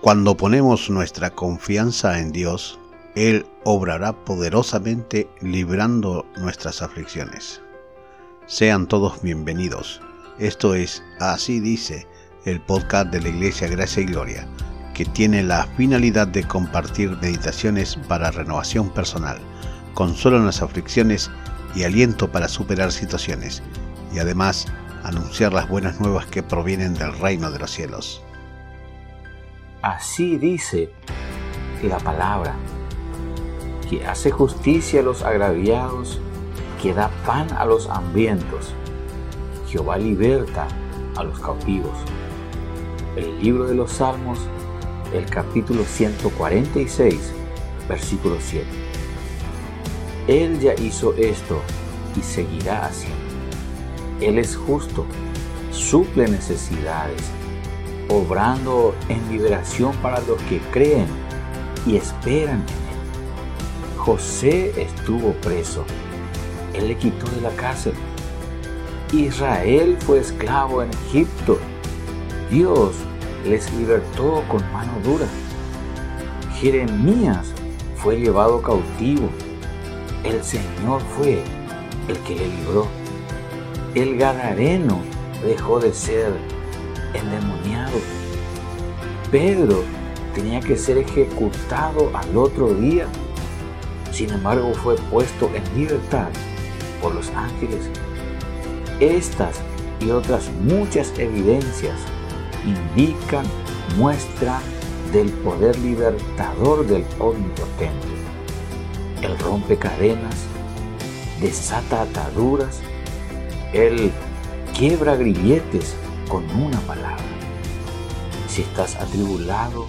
Cuando ponemos nuestra confianza en Dios, Él obrará poderosamente librando nuestras aflicciones. Sean todos bienvenidos. Esto es Así dice el podcast de la Iglesia Gracia y Gloria, que tiene la finalidad de compartir meditaciones para renovación personal, consuelo en las aflicciones y aliento para superar situaciones, y además anunciar las buenas nuevas que provienen del reino de los cielos. Así dice la palabra, que hace justicia a los agraviados, que da pan a los hambrientos. Jehová liberta a los cautivos. El libro de los Salmos, el capítulo 146, versículo 7. Él ya hizo esto y seguirá haciendo. Él es justo, suple necesidades obrando en liberación para los que creen y esperan en Él. José estuvo preso, Él le quitó de la cárcel. Israel fue esclavo en Egipto, Dios les libertó con mano dura. Jeremías fue llevado cautivo, el Señor fue el que le libró. El Gadareno dejó de ser endemoniado. Pedro tenía que ser ejecutado al otro día. Sin embargo, fue puesto en libertad por los ángeles. Estas y otras muchas evidencias indican, muestran del poder libertador del Omnipotente. Él rompe cadenas, desata ataduras, Él quiebra grilletes con una palabra. Si estás atribulado,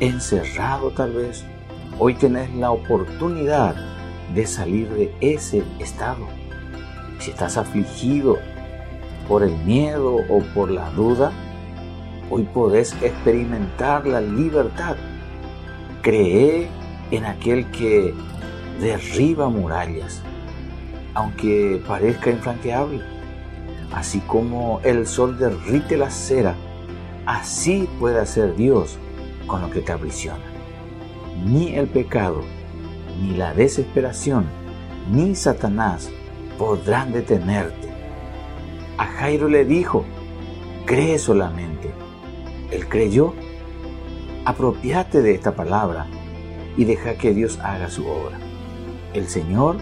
encerrado tal vez, hoy tenés la oportunidad de salir de ese estado. Si estás afligido por el miedo o por la duda, hoy podés experimentar la libertad. Cree en aquel que derriba murallas, aunque parezca infranqueable Así como el sol derrite la cera, así puede hacer Dios con lo que te aprisiona. Ni el pecado, ni la desesperación, ni Satanás podrán detenerte. A Jairo le dijo, cree solamente. Él creyó. Apropiate de esta palabra y deja que Dios haga su obra. El Señor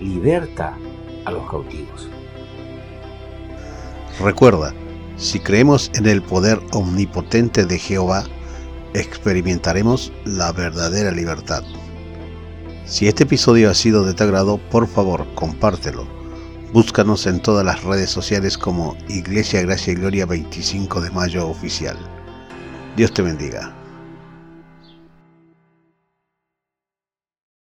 liberta a los cautivos. Recuerda, si creemos en el poder omnipotente de Jehová, experimentaremos la verdadera libertad. Si este episodio ha sido de tu agrado, por favor, compártelo. Búscanos en todas las redes sociales como Iglesia Gracia y Gloria 25 de Mayo Oficial. Dios te bendiga.